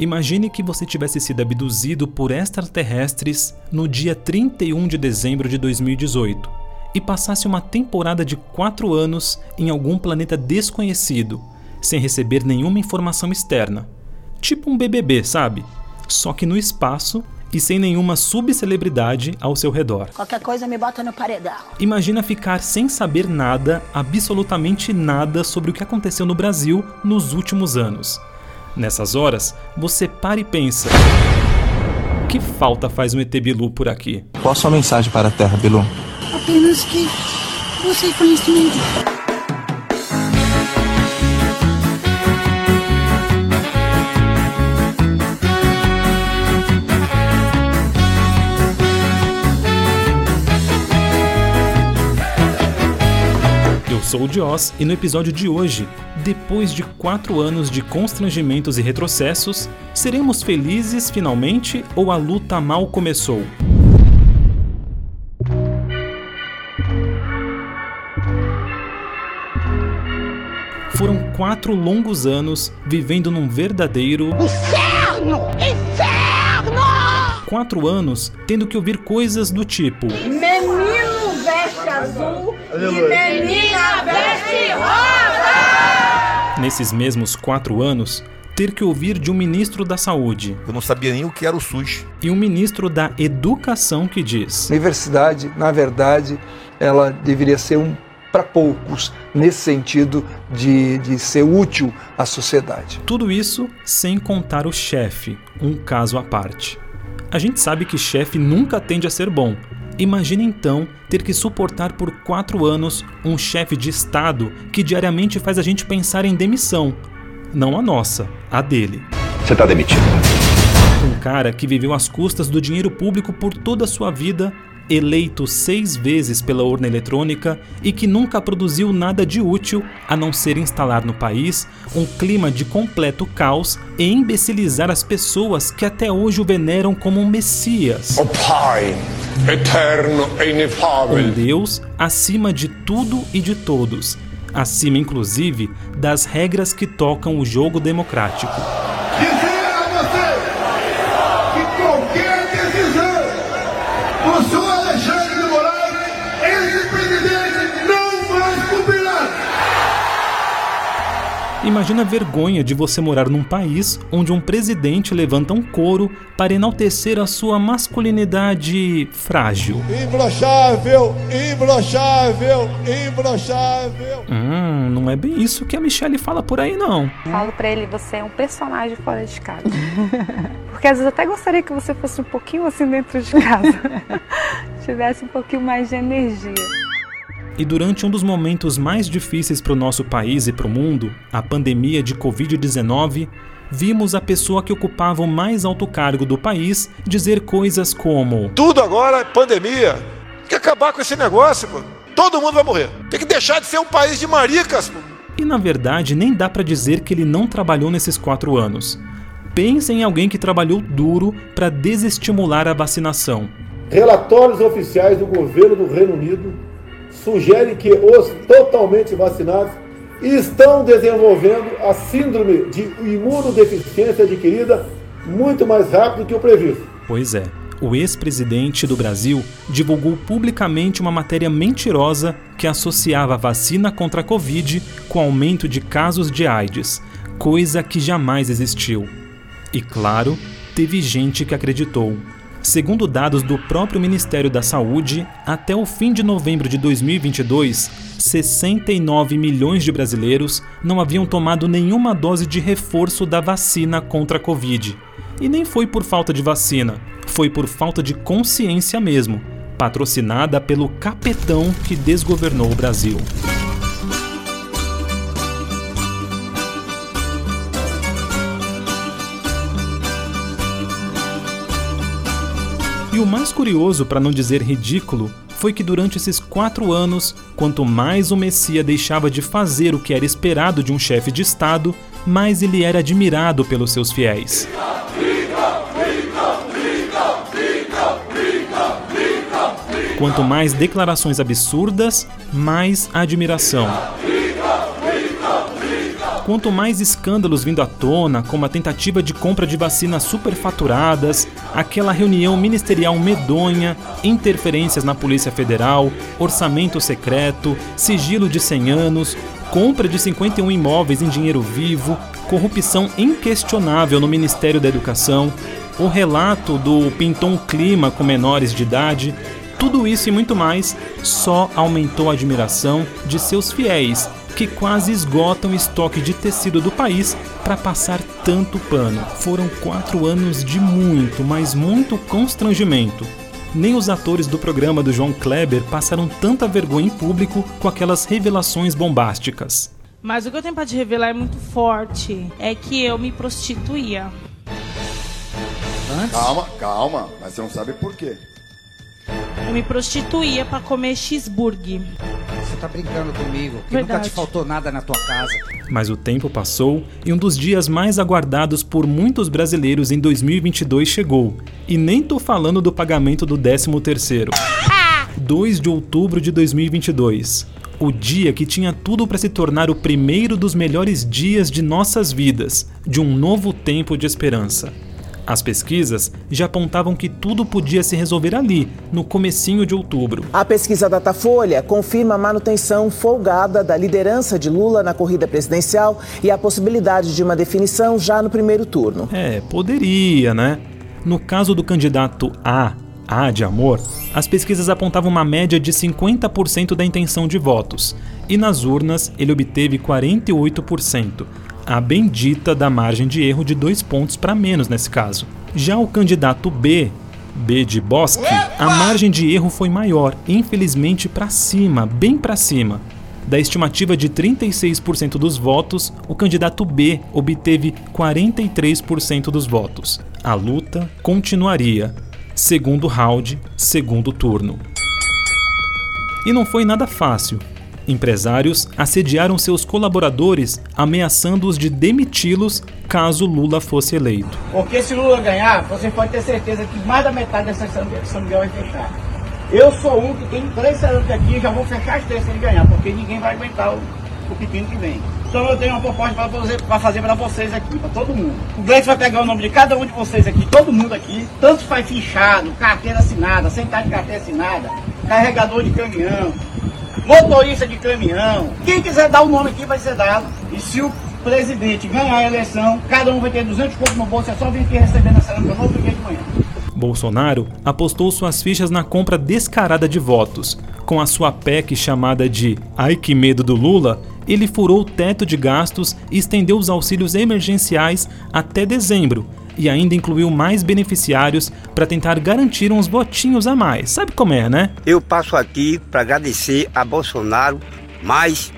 Imagine que você tivesse sido abduzido por extraterrestres no dia 31 de dezembro de 2018 e passasse uma temporada de quatro anos em algum planeta desconhecido, sem receber nenhuma informação externa. Tipo um BBB, sabe? Só que no espaço e sem nenhuma subcelebridade ao seu redor. Qualquer coisa me bota no paredão. Imagina ficar sem saber nada, absolutamente nada sobre o que aconteceu no Brasil nos últimos anos Nessas horas, você para e pensa: que falta faz um ET Bilu por aqui? Qual a sua mensagem para a Terra, Bilu? Apenas que você conhecimento. sou o Dios e no episódio de hoje, depois de quatro anos de constrangimentos e retrocessos, seremos felizes finalmente ou a luta mal começou? Foram quatro longos anos vivendo num verdadeiro. Inferno! Inferno! Quatro anos tendo que ouvir coisas do tipo. Menino veste azul e menina veste! Nesses mesmos quatro anos, ter que ouvir de um ministro da Saúde. Eu não sabia nem o que era o SUS. E um ministro da Educação que diz: Universidade, na verdade, ela deveria ser um para poucos, nesse sentido de, de ser útil à sociedade. Tudo isso sem contar o chefe, um caso à parte. A gente sabe que chefe nunca tende a ser bom, Imagine então ter que suportar por quatro anos um chefe de Estado que diariamente faz a gente pensar em demissão. Não a nossa, a dele. Você está demitido. Um cara que viveu às custas do dinheiro público por toda a sua vida, eleito seis vezes pela urna eletrônica e que nunca produziu nada de útil a não ser instalar no país um clima de completo caos e imbecilizar as pessoas que até hoje o veneram como um messias. O Pai eterno e inefável. Um Deus acima de tudo e de todos, acima inclusive das regras que tocam o jogo democrático. Imagina a vergonha de você morar num país onde um presidente levanta um coro para enaltecer a sua masculinidade frágil. Imbrochável, imbrochável, imbrochável. Hum, não é bem isso que a Michelle fala por aí, não. Falo para ele, você é um personagem fora de casa. Porque às vezes eu até gostaria que você fosse um pouquinho assim dentro de casa. Tivesse um pouquinho mais de energia. E durante um dos momentos mais difíceis para o nosso país e para o mundo, a pandemia de Covid-19, vimos a pessoa que ocupava o mais alto cargo do país dizer coisas como: Tudo agora é pandemia. Tem que acabar com esse negócio, pô. Todo mundo vai morrer. Tem que deixar de ser um país de maricas, pô. E na verdade, nem dá para dizer que ele não trabalhou nesses quatro anos. Pense em alguém que trabalhou duro para desestimular a vacinação. Relatórios oficiais do governo do Reino Unido sugere que os totalmente vacinados estão desenvolvendo a síndrome de imunodeficiência adquirida muito mais rápido que o previsto. Pois é. O ex-presidente do Brasil divulgou publicamente uma matéria mentirosa que associava a vacina contra a Covid com aumento de casos de AIDS, coisa que jamais existiu. E claro, teve gente que acreditou. Segundo dados do próprio Ministério da Saúde, até o fim de novembro de 2022, 69 milhões de brasileiros não haviam tomado nenhuma dose de reforço da vacina contra a Covid. E nem foi por falta de vacina, foi por falta de consciência mesmo, patrocinada pelo capetão que desgovernou o Brasil. E o mais curioso, para não dizer ridículo, foi que durante esses quatro anos, quanto mais o Messias deixava de fazer o que era esperado de um chefe de Estado, mais ele era admirado pelos seus fiéis. Quanto mais declarações absurdas, mais admiração. Quanto mais escândalos vindo à tona, como a tentativa de compra de vacinas superfaturadas, aquela reunião ministerial medonha, interferências na Polícia Federal, orçamento secreto, sigilo de 100 anos, compra de 51 imóveis em dinheiro vivo, corrupção inquestionável no Ministério da Educação, o relato do Pinton Clima com menores de idade, tudo isso e muito mais só aumentou a admiração de seus fiéis, que quase esgotam o estoque de tecido do país para passar tanto pano. Foram quatro anos de muito, mas muito constrangimento. Nem os atores do programa do João Kleber passaram tanta vergonha em público com aquelas revelações bombásticas. Mas o que eu tenho para te revelar é muito forte. É que eu me prostituía. Antes? Calma, calma. Mas você não sabe por quê. Eu me prostituía para comer cheeseburger. Você tá brincando comigo, que Verdade. nunca te faltou nada na tua casa. Mas o tempo passou e um dos dias mais aguardados por muitos brasileiros em 2022 chegou. E nem tô falando do pagamento do 13º. 2 de outubro de 2022. O dia que tinha tudo para se tornar o primeiro dos melhores dias de nossas vidas, de um novo tempo de esperança. As pesquisas já apontavam que tudo podia se resolver ali, no comecinho de outubro. A pesquisa Datafolha confirma a manutenção folgada da liderança de Lula na corrida presidencial e a possibilidade de uma definição já no primeiro turno. É, poderia, né? No caso do candidato A, A de amor, as pesquisas apontavam uma média de 50% da intenção de votos, e nas urnas ele obteve 48%, a bendita da margem de erro de dois pontos para menos nesse caso. Já o candidato B, B de Bosque, a margem de erro foi maior, infelizmente para cima, bem para cima. Da estimativa de 36% dos votos, o candidato B obteve 43% dos votos. A luta continuaria. Segundo round, segundo turno. E não foi nada fácil. Empresários assediaram seus colaboradores, ameaçando-os de demiti-los caso Lula fosse eleito. Porque se Lula ganhar, você pode ter certeza que mais da metade dessa São Miguel vai fechar. Eu sou um que tem três cerâmicas aqui e já vou fechar as três se ele ganhar, porque ninguém vai aguentar o, o pepino que vem. Então eu tenho uma proposta para fazer para vocês aqui, para todo mundo. O Gleice vai pegar o nome de cada um de vocês aqui, todo mundo aqui, tanto faz fichado, carteira assinada, sentar de carteira assinada, carregador de caminhão, motorista de caminhão. Quem quiser dar o nome aqui vai ser dado. E se o presidente ganhar a eleição, cada um vai ter 200 contos no bolso, é só vir aqui receber na cerâmica no outro dia de manhã. Bolsonaro apostou suas fichas na compra descarada de votos. Com a sua PEC chamada de Ai que medo do Lula, ele furou o teto de gastos e estendeu os auxílios emergenciais até dezembro, e ainda incluiu mais beneficiários para tentar garantir uns votinhos a mais. Sabe como é, né? Eu passo aqui para agradecer a Bolsonaro, mas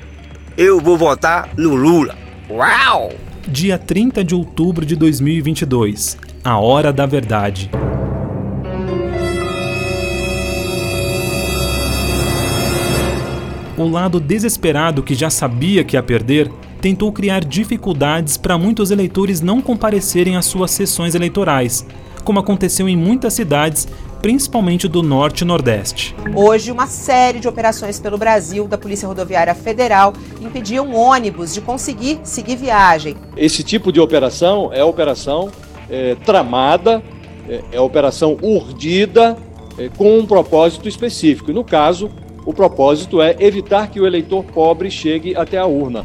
eu vou votar no Lula. Uau! Dia 30 de outubro de 2022. A hora da verdade. O lado desesperado que já sabia que ia perder tentou criar dificuldades para muitos eleitores não comparecerem às suas sessões eleitorais, como aconteceu em muitas cidades, principalmente do Norte e Nordeste. Hoje, uma série de operações pelo Brasil da Polícia Rodoviária Federal impediam ônibus de conseguir seguir viagem. Esse tipo de operação é operação é, tramada, é, é operação urdida, é, com um propósito específico. No caso, o propósito é evitar que o eleitor pobre chegue até a urna.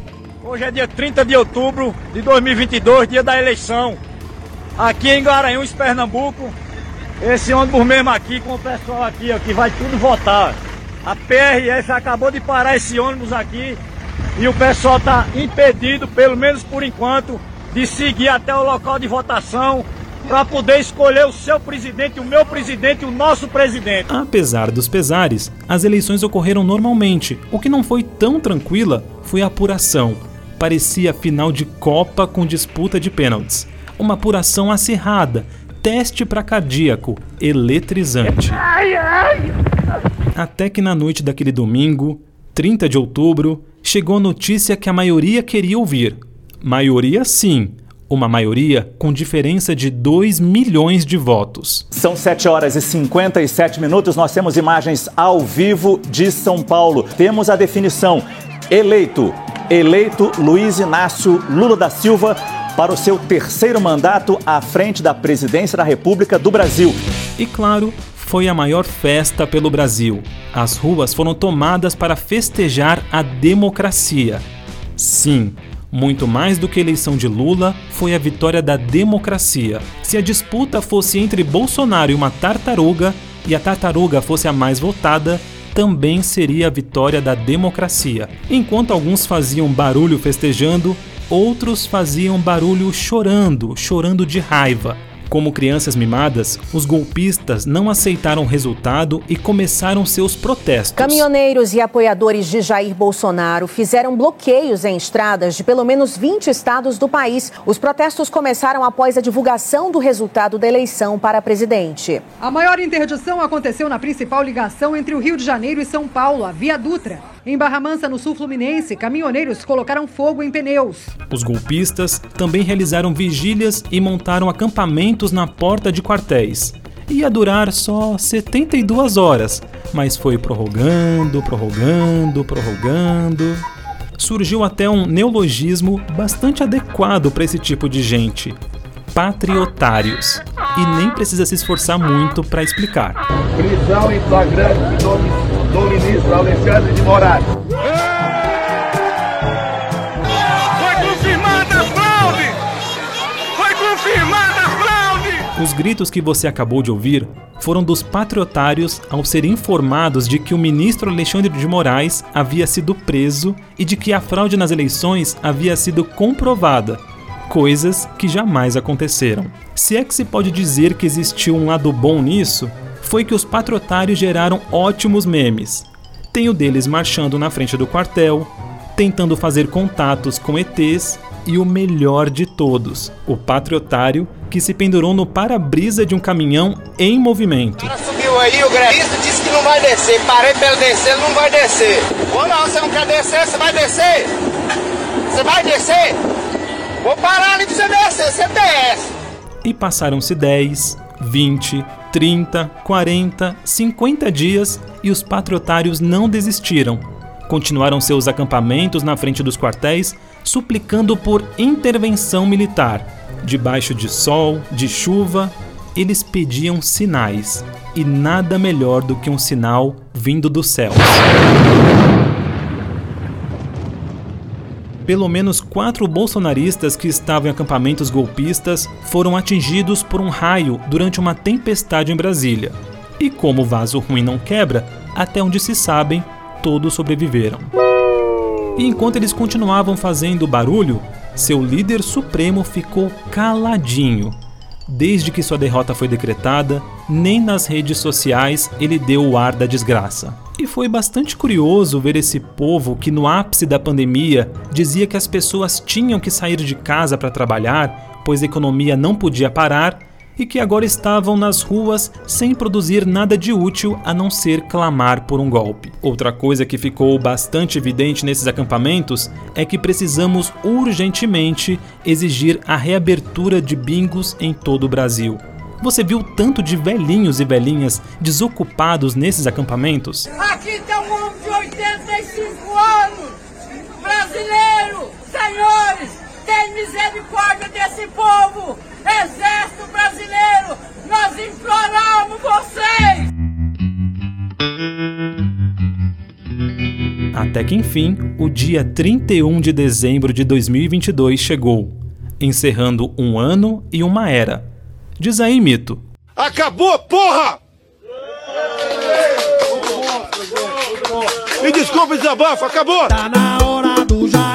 Hoje é dia 30 de outubro de 2022, dia da eleição. Aqui em Garanhuns, Pernambuco, esse ônibus mesmo aqui, com o pessoal aqui, ó, que vai tudo votar. A PRF acabou de parar esse ônibus aqui e o pessoal está impedido, pelo menos por enquanto, de seguir até o local de votação para poder escolher o seu presidente, o meu presidente, o nosso presidente. Apesar dos pesares, as eleições ocorreram normalmente. O que não foi tão tranquila foi a apuração parecia final de Copa com disputa de pênaltis. Uma apuração acirrada, teste para cardíaco, eletrizante. Até que na noite daquele domingo, 30 de outubro, chegou a notícia que a maioria queria ouvir. Maioria sim, uma maioria com diferença de 2 milhões de votos. São 7 horas e 57 minutos. Nós temos imagens ao vivo de São Paulo. Temos a definição: eleito eleito Luiz Inácio Lula da Silva para o seu terceiro mandato à frente da presidência da República do Brasil. E claro, foi a maior festa pelo Brasil. As ruas foram tomadas para festejar a democracia. Sim, muito mais do que a eleição de Lula, foi a vitória da democracia. Se a disputa fosse entre Bolsonaro e uma tartaruga, e a tartaruga fosse a mais votada, também seria a vitória da democracia. Enquanto alguns faziam barulho festejando, outros faziam barulho chorando, chorando de raiva. Como crianças mimadas, os golpistas não aceitaram o resultado e começaram seus protestos. Caminhoneiros e apoiadores de Jair Bolsonaro fizeram bloqueios em estradas de pelo menos 20 estados do país. Os protestos começaram após a divulgação do resultado da eleição para presidente. A maior interdição aconteceu na principal ligação entre o Rio de Janeiro e São Paulo, a Via Dutra. Em Barra Mansa, no sul fluminense, caminhoneiros colocaram fogo em pneus. Os golpistas também realizaram vigílias e montaram acampamentos na porta de quartéis. Ia durar só 72 horas, mas foi prorrogando, prorrogando, prorrogando. Surgiu até um neologismo bastante adequado para esse tipo de gente: patriotários. E nem precisa se esforçar muito para explicar. Prisão em flagrante do ministro Alexandre de Moraes. Foi confirmada a fraude! Foi confirmada a fraude! Os gritos que você acabou de ouvir foram dos patriotários ao serem informados de que o ministro Alexandre de Moraes havia sido preso e de que a fraude nas eleições havia sido comprovada. Coisas que jamais aconteceram. Se é que se pode dizer que existiu um lado bom nisso, foi que os patriotários geraram ótimos memes. Tem o deles marchando na frente do quartel, tentando fazer contatos com ETs e o melhor de todos, o patriotário que se pendurou no para-brisa de um caminhão em movimento. O cara subiu aí, o grevista disse que não vai descer. Parei pra ele descer, ele não vai descer. Ou não, você não quer descer, você vai descer? Você vai descer? Vou parar ali pra você descer, você desce. E passaram-se 10, 20, 30, 40, 50 dias e os patriotários não desistiram. Continuaram seus acampamentos na frente dos quartéis, suplicando por intervenção militar. Debaixo de sol, de chuva, eles pediam sinais. E nada melhor do que um sinal vindo do céu. Pelo menos quatro bolsonaristas que estavam em acampamentos golpistas foram atingidos por um raio durante uma tempestade em Brasília. E como o vaso ruim não quebra, até onde se sabem, todos sobreviveram. E enquanto eles continuavam fazendo barulho, seu líder supremo ficou caladinho. Desde que sua derrota foi decretada, nem nas redes sociais ele deu o ar da desgraça. E foi bastante curioso ver esse povo que, no ápice da pandemia, dizia que as pessoas tinham que sair de casa para trabalhar, pois a economia não podia parar, e que agora estavam nas ruas sem produzir nada de útil a não ser clamar por um golpe. Outra coisa que ficou bastante evidente nesses acampamentos é que precisamos urgentemente exigir a reabertura de bingos em todo o Brasil. Você viu tanto de velhinhos e velhinhas desocupados nesses acampamentos? Aqui tem um homem de 85 anos, brasileiro, senhores, tem misericórdia desse povo, exército brasileiro, nós imploramos vocês! Até que enfim, o dia 31 de dezembro de 2022 chegou, encerrando um ano e uma era. Diz aí, Mito. Acabou, porra! Me desculpa, desabafo, acabou! Tá na hora do Jair,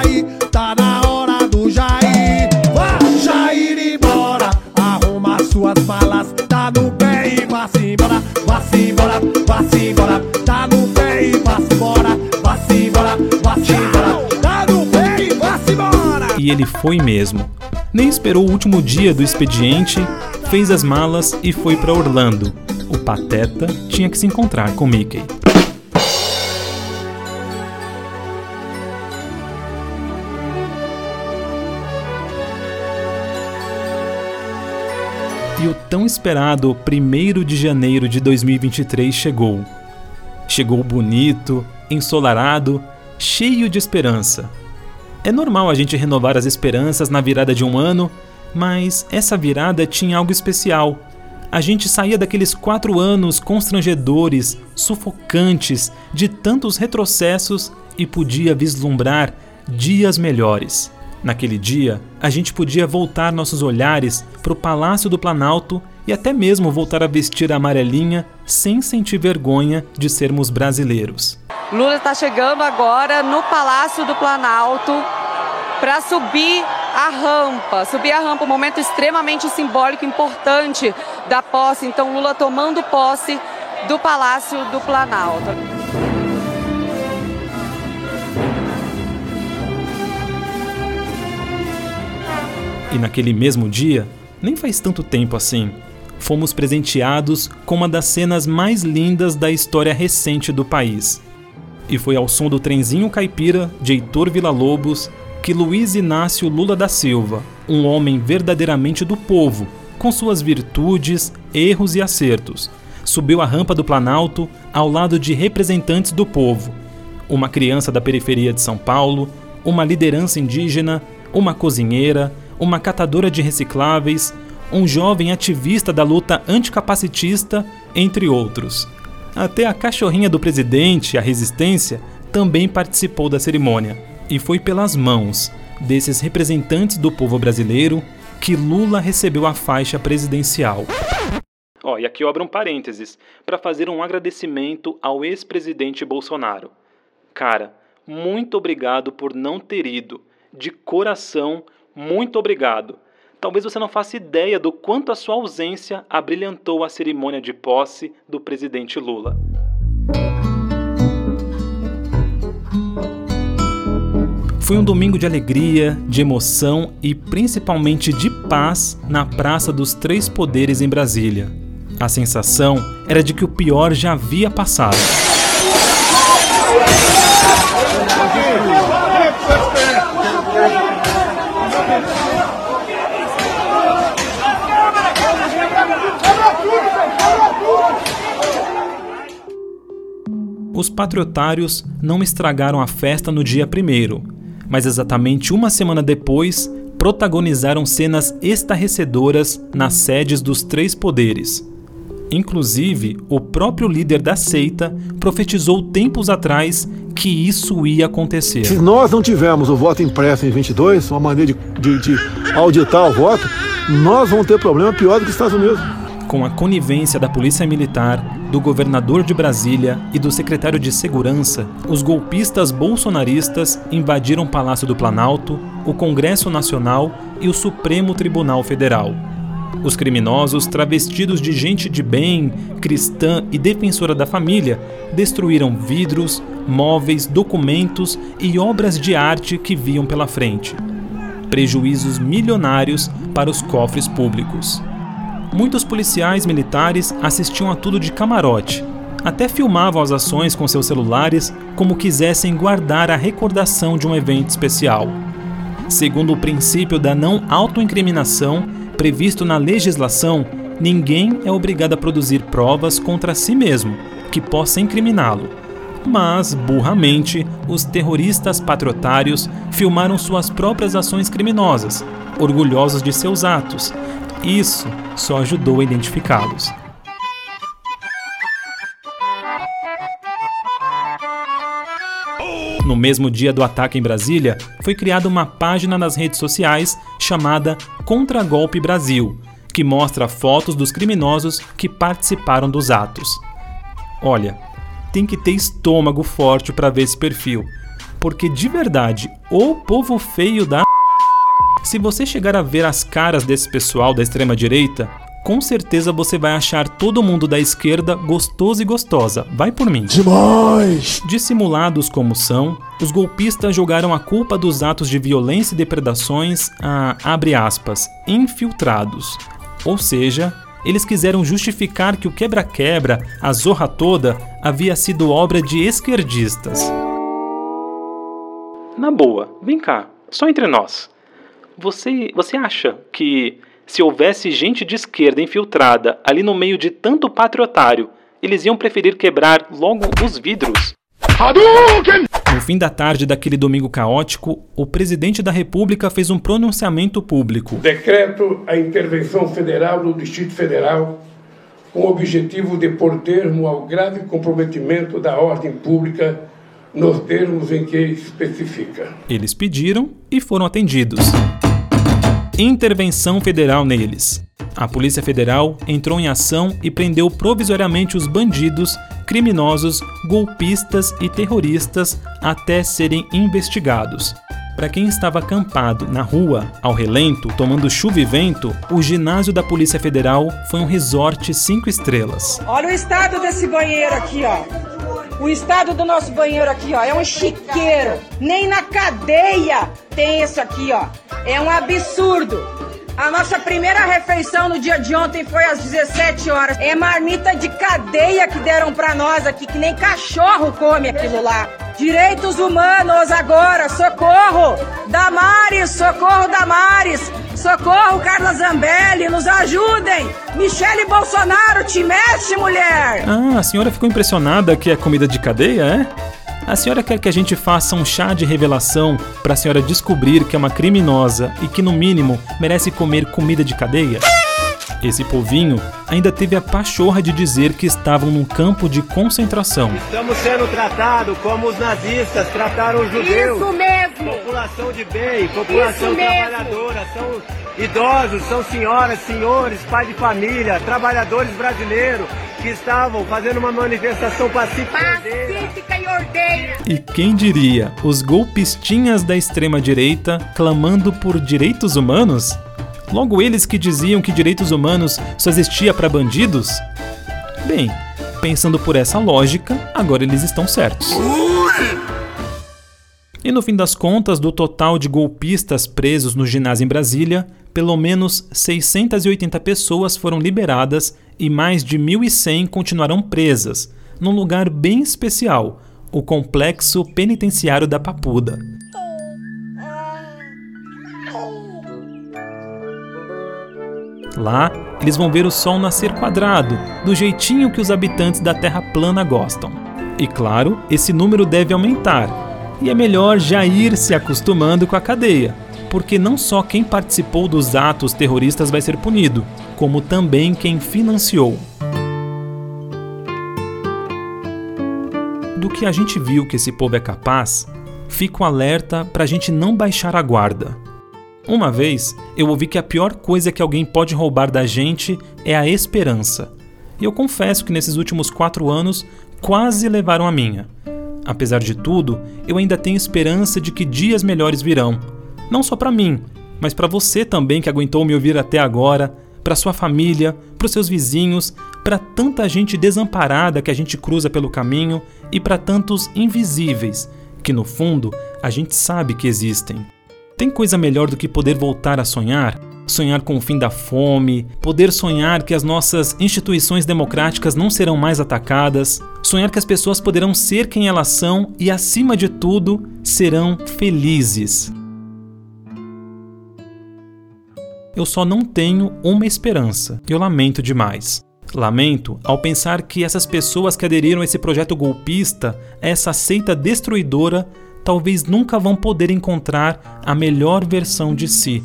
E ele foi mesmo. Nem esperou o último dia do expediente, fez as malas e foi para Orlando. O Pateta tinha que se encontrar com Mickey. E o tão esperado 1 de janeiro de 2023 chegou. Chegou bonito, ensolarado, cheio de esperança. É normal a gente renovar as esperanças na virada de um ano, mas essa virada tinha algo especial. A gente saía daqueles quatro anos constrangedores, sufocantes, de tantos retrocessos e podia vislumbrar dias melhores. Naquele dia, a gente podia voltar nossos olhares para o Palácio do Planalto e até mesmo voltar a vestir a amarelinha sem sentir vergonha de sermos brasileiros. Lula está chegando agora no Palácio do Planalto para subir a rampa. Subir a rampa, um momento extremamente simbólico, importante da posse. Então, Lula tomando posse do Palácio do Planalto. E naquele mesmo dia, nem faz tanto tempo assim, fomos presenteados com uma das cenas mais lindas da história recente do país. E foi ao som do trenzinho caipira de Heitor Villa-Lobos que Luiz Inácio Lula da Silva, um homem verdadeiramente do povo, com suas virtudes, erros e acertos, subiu a rampa do Planalto ao lado de representantes do povo, uma criança da periferia de São Paulo, uma liderança indígena, uma cozinheira, uma catadora de recicláveis, um jovem ativista da luta anticapacitista, entre outros. Até a cachorrinha do presidente, a Resistência, também participou da cerimônia. E foi pelas mãos desses representantes do povo brasileiro que Lula recebeu a faixa presidencial. Ó, oh, e aqui eu abro um parênteses para fazer um agradecimento ao ex-presidente Bolsonaro. Cara, muito obrigado por não ter ido. De coração, muito obrigado. Talvez você não faça ideia do quanto a sua ausência abrilhantou a cerimônia de posse do presidente Lula. Foi um domingo de alegria, de emoção e principalmente de paz na Praça dos Três Poderes em Brasília. A sensação era de que o pior já havia passado. Os patriotários não estragaram a festa no dia primeiro, mas exatamente uma semana depois protagonizaram cenas estarrecedoras nas sedes dos três poderes. Inclusive, o próprio líder da seita profetizou tempos atrás que isso ia acontecer. Se nós não tivermos o voto impresso em 22, uma maneira de, de, de auditar o voto, nós vamos ter problema pior do que os Estados Unidos. Com a conivência da Polícia Militar, do governador de Brasília e do secretário de Segurança, os golpistas bolsonaristas invadiram o Palácio do Planalto, o Congresso Nacional e o Supremo Tribunal Federal. Os criminosos, travestidos de gente de bem, cristã e defensora da família, destruíram vidros, móveis, documentos e obras de arte que viam pela frente. Prejuízos milionários para os cofres públicos. Muitos policiais militares assistiam a tudo de camarote, até filmavam as ações com seus celulares como quisessem guardar a recordação de um evento especial. Segundo o princípio da não autoincriminação previsto na legislação, ninguém é obrigado a produzir provas contra si mesmo que possa incriminá-lo. Mas, burramente, os terroristas patriotários filmaram suas próprias ações criminosas, orgulhosos de seus atos, isso só ajudou a identificá-los. No mesmo dia do ataque em Brasília, foi criada uma página nas redes sociais chamada Contra-Golpe Brasil, que mostra fotos dos criminosos que participaram dos atos. Olha, tem que ter estômago forte para ver esse perfil, porque de verdade, o povo feio da se você chegar a ver as caras desse pessoal da extrema direita, com certeza você vai achar todo mundo da esquerda gostoso e gostosa. Vai por mim. Demais! Dissimulados como são, os golpistas jogaram a culpa dos atos de violência e depredações a, abre aspas, infiltrados. Ou seja, eles quiseram justificar que o quebra-quebra, a zorra toda, havia sido obra de esquerdistas. Na boa, vem cá, só entre nós. Você, você acha que se houvesse gente de esquerda infiltrada ali no meio de tanto patriotário, eles iam preferir quebrar logo os vidros? Hadouken! No fim da tarde daquele domingo caótico, o presidente da República fez um pronunciamento público. Decreto a intervenção federal no Distrito Federal com o objetivo de pôr termo ao grave comprometimento da ordem pública nos termos em que especifica. Eles pediram e foram atendidos. Intervenção federal neles. A Polícia Federal entrou em ação e prendeu provisoriamente os bandidos, criminosos, golpistas e terroristas até serem investigados. Para quem estava acampado na rua, ao relento, tomando chuva e vento, o ginásio da Polícia Federal foi um resort cinco estrelas. Olha o estado desse banheiro aqui, ó. O estado do nosso banheiro aqui, ó, é um chiqueiro. Nem na cadeia tem isso aqui, ó. É um absurdo. A nossa primeira refeição no dia de ontem foi às 17 horas. É marmita de cadeia que deram para nós aqui, que nem cachorro come aquilo lá. Direitos humanos agora, socorro! Damares, socorro Damares! Socorro Carla Zambelli, nos ajudem! Michele Bolsonaro, te mexe, mulher! Ah, a senhora ficou impressionada que é comida de cadeia, é? A senhora quer que a gente faça um chá de revelação para a senhora descobrir que é uma criminosa e que, no mínimo, merece comer comida de cadeia? Esse povinho ainda teve a pachorra de dizer que estavam num campo de concentração. Estamos sendo tratados como os nazistas trataram os judeus. Isso mesmo! População de bem, população trabalhadora, são idosos, são senhoras, senhores, pai de família, trabalhadores brasileiros que estavam fazendo uma manifestação pacífica. Pacífica e ordeira! E quem diria, os golpistinhas da extrema-direita clamando por direitos humanos? Logo eles que diziam que direitos humanos só existia para bandidos? Bem, pensando por essa lógica, agora eles estão certos. E no fim das contas, do total de golpistas presos no ginásio em Brasília, pelo menos 680 pessoas foram liberadas e mais de 1.100 continuarão presas, num lugar bem especial, o Complexo Penitenciário da Papuda. Lá, eles vão ver o sol nascer quadrado, do jeitinho que os habitantes da Terra plana gostam. E claro, esse número deve aumentar. E é melhor já ir se acostumando com a cadeia, porque não só quem participou dos atos terroristas vai ser punido, como também quem financiou. Do que a gente viu que esse povo é capaz, fico alerta para a gente não baixar a guarda. Uma vez eu ouvi que a pior coisa que alguém pode roubar da gente é a esperança. E eu confesso que nesses últimos quatro anos quase levaram a minha. Apesar de tudo, eu ainda tenho esperança de que dias melhores virão. Não só para mim, mas para você também que aguentou me ouvir até agora, para sua família, para seus vizinhos, para tanta gente desamparada que a gente cruza pelo caminho e para tantos invisíveis que no fundo a gente sabe que existem. Tem coisa melhor do que poder voltar a sonhar? Sonhar com o fim da fome, poder sonhar que as nossas instituições democráticas não serão mais atacadas, sonhar que as pessoas poderão ser quem elas são e, acima de tudo, serão felizes. Eu só não tenho uma esperança. Eu lamento demais. Lamento ao pensar que essas pessoas que aderiram a esse projeto golpista, a essa seita destruidora, talvez nunca vão poder encontrar a melhor versão de si.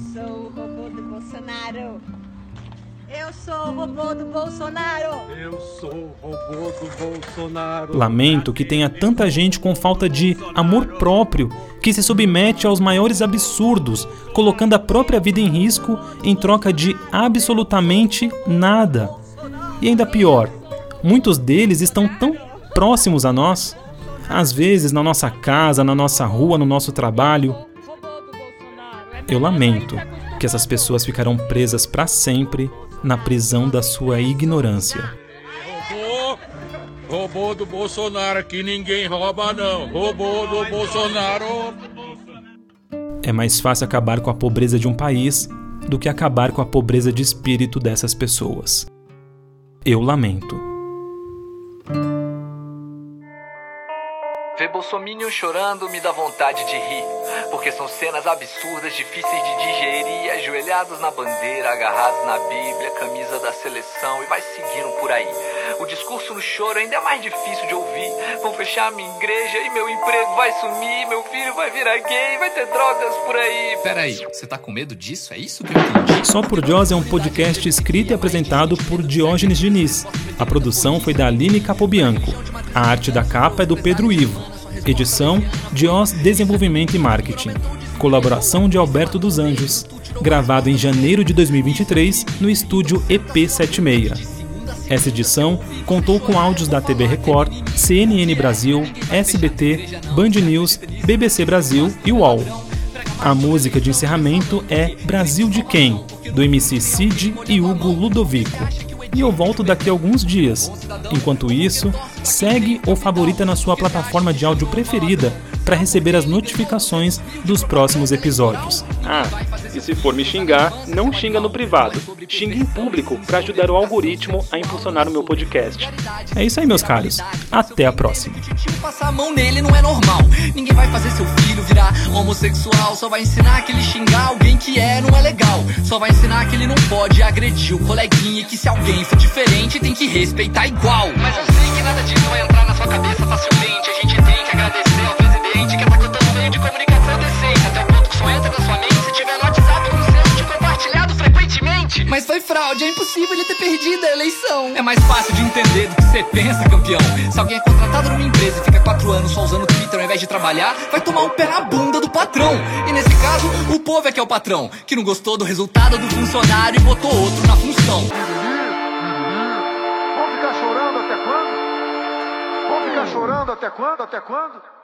Eu sou o robô do Bolsonaro! Eu sou o robô do Bolsonaro. Lamento que tenha tanta gente com falta de amor próprio que se submete aos maiores absurdos, colocando a própria vida em risco em troca de absolutamente nada. E ainda pior, muitos deles estão tão próximos a nós, às vezes na nossa casa, na nossa rua, no nosso trabalho. Eu lamento que essas pessoas ficarão presas para sempre na prisão da sua ignorância. Robô do Bolsonaro, que ninguém rouba não. Robô do Bolsonaro. É mais fácil acabar com a pobreza de um país do que acabar com a pobreza de espírito dessas pessoas. Eu lamento. Ver Bolsominion chorando me dá vontade de rir. Porque são cenas absurdas, difíceis de digerir. Ajoelhados na bandeira, agarrados na Bíblia, camisa da seleção e vai seguindo por aí. O discurso no choro ainda é mais difícil de ouvir. Vão fechar minha igreja e meu emprego vai sumir. Meu filho vai virar gay, vai ter drogas por aí. Peraí, você tá com medo disso? É isso que eu entendi? Só por Dios é um podcast escrito e apresentado por Diógenes Diniz. A produção foi da Aline Capobianco. A arte da capa é do Pedro Ivo. Edição Dios Desenvolvimento e Marketing. Colaboração de Alberto dos Anjos. Gravado em janeiro de 2023 no estúdio EP76. Essa edição contou com áudios da TV Record, CNN Brasil, SBT, Band News, BBC Brasil e UOL. A música de encerramento é Brasil de Quem, do MC Cid e Hugo Ludovico. E eu volto daqui a alguns dias. Enquanto isso, segue ou favorita na sua plataforma de áudio preferida para receber as notificações dos próximos episódios. Ah, e se for me xingar, não xinga no privado. Xinga em público para ajudar o algoritmo a impulsionar o meu podcast. É isso aí, meus caros. Até a próxima. Passar a mão nele não é normal. Ninguém vai fazer seu filho virar homossexual. Só vai ensinar que ele xingar alguém que é não é legal. Só vai ensinar que ele não pode agredir o coleguinha. E que se alguém for diferente tem que respeitar igual. Mas eu sei que nada disso vai entrar na sua cabeça facilmente. A gente Mas foi fraude, é impossível ele ter perdido a eleição. É mais fácil de entender do que você pensa, campeão. Se alguém é contratado numa empresa e fica quatro anos só usando o Twitter ao invés de trabalhar, vai tomar o pé na bunda do patrão. E nesse caso, o povo é que é o patrão, que não gostou do resultado do funcionário e botou outro na função. Vamos ficar chorando até quando? Vamos ficar chorando até quando? Até quando?